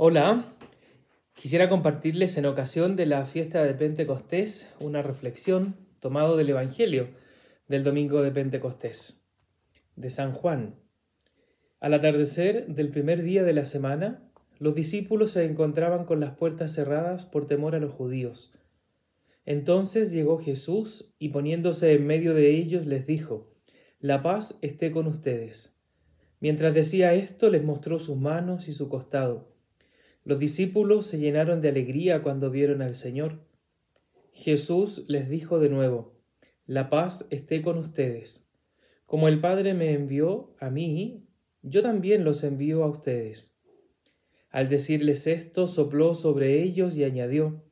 Hola, quisiera compartirles en ocasión de la fiesta de Pentecostés una reflexión tomado del Evangelio del domingo de Pentecostés, de San Juan. Al atardecer del primer día de la semana, los discípulos se encontraban con las puertas cerradas por temor a los judíos. Entonces llegó Jesús y poniéndose en medio de ellos les dijo, La paz esté con ustedes. Mientras decía esto les mostró sus manos y su costado. Los discípulos se llenaron de alegría cuando vieron al Señor. Jesús les dijo de nuevo, La paz esté con ustedes. Como el Padre me envió a mí, yo también los envío a ustedes. Al decirles esto, sopló sobre ellos y añadió,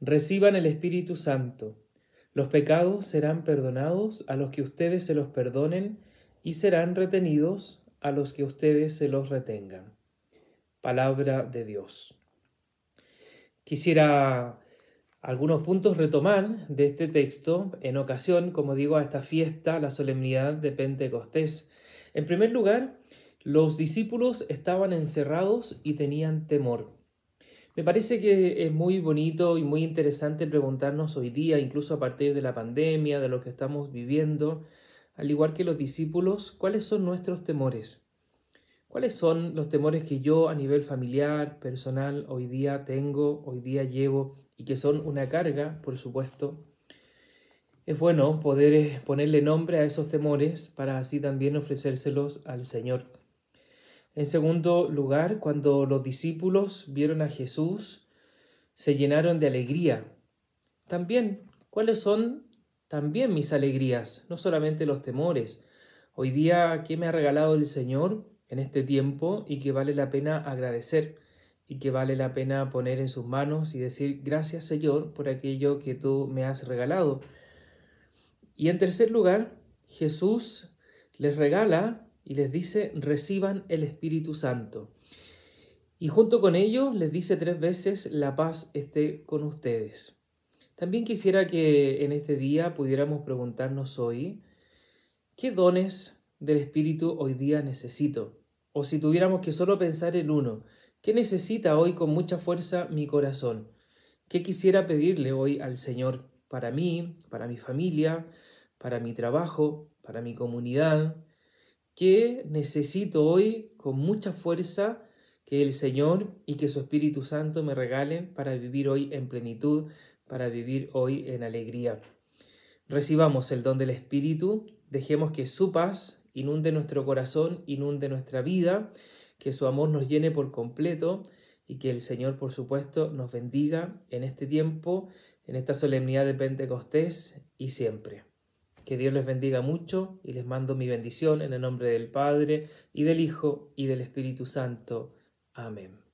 Reciban el Espíritu Santo. Los pecados serán perdonados a los que ustedes se los perdonen y serán retenidos a los que ustedes se los retengan palabra de Dios. Quisiera algunos puntos retomar de este texto en ocasión, como digo, a esta fiesta, la solemnidad de Pentecostés. En primer lugar, los discípulos estaban encerrados y tenían temor. Me parece que es muy bonito y muy interesante preguntarnos hoy día, incluso a partir de la pandemia, de lo que estamos viviendo, al igual que los discípulos, cuáles son nuestros temores. ¿Cuáles son los temores que yo a nivel familiar, personal, hoy día tengo, hoy día llevo y que son una carga, por supuesto? Es bueno poder eh, ponerle nombre a esos temores para así también ofrecérselos al Señor. En segundo lugar, cuando los discípulos vieron a Jesús, se llenaron de alegría. También, ¿cuáles son también mis alegrías? No solamente los temores. Hoy día, ¿qué me ha regalado el Señor? En este tiempo y que vale la pena agradecer y que vale la pena poner en sus manos y decir gracias Señor por aquello que tú me has regalado. Y en tercer lugar, Jesús les regala y les dice reciban el Espíritu Santo. Y junto con ello les dice tres veces la paz esté con ustedes. También quisiera que en este día pudiéramos preguntarnos hoy, ¿qué dones del Espíritu hoy día necesito? O si tuviéramos que solo pensar en uno, ¿qué necesita hoy con mucha fuerza mi corazón? ¿Qué quisiera pedirle hoy al Señor para mí, para mi familia, para mi trabajo, para mi comunidad? ¿Qué necesito hoy con mucha fuerza que el Señor y que su Espíritu Santo me regalen para vivir hoy en plenitud, para vivir hoy en alegría? Recibamos el don del Espíritu, dejemos que su paz inunde nuestro corazón, inunde nuestra vida, que su amor nos llene por completo y que el Señor, por supuesto, nos bendiga en este tiempo, en esta solemnidad de Pentecostés y siempre. Que Dios les bendiga mucho y les mando mi bendición en el nombre del Padre y del Hijo y del Espíritu Santo. Amén.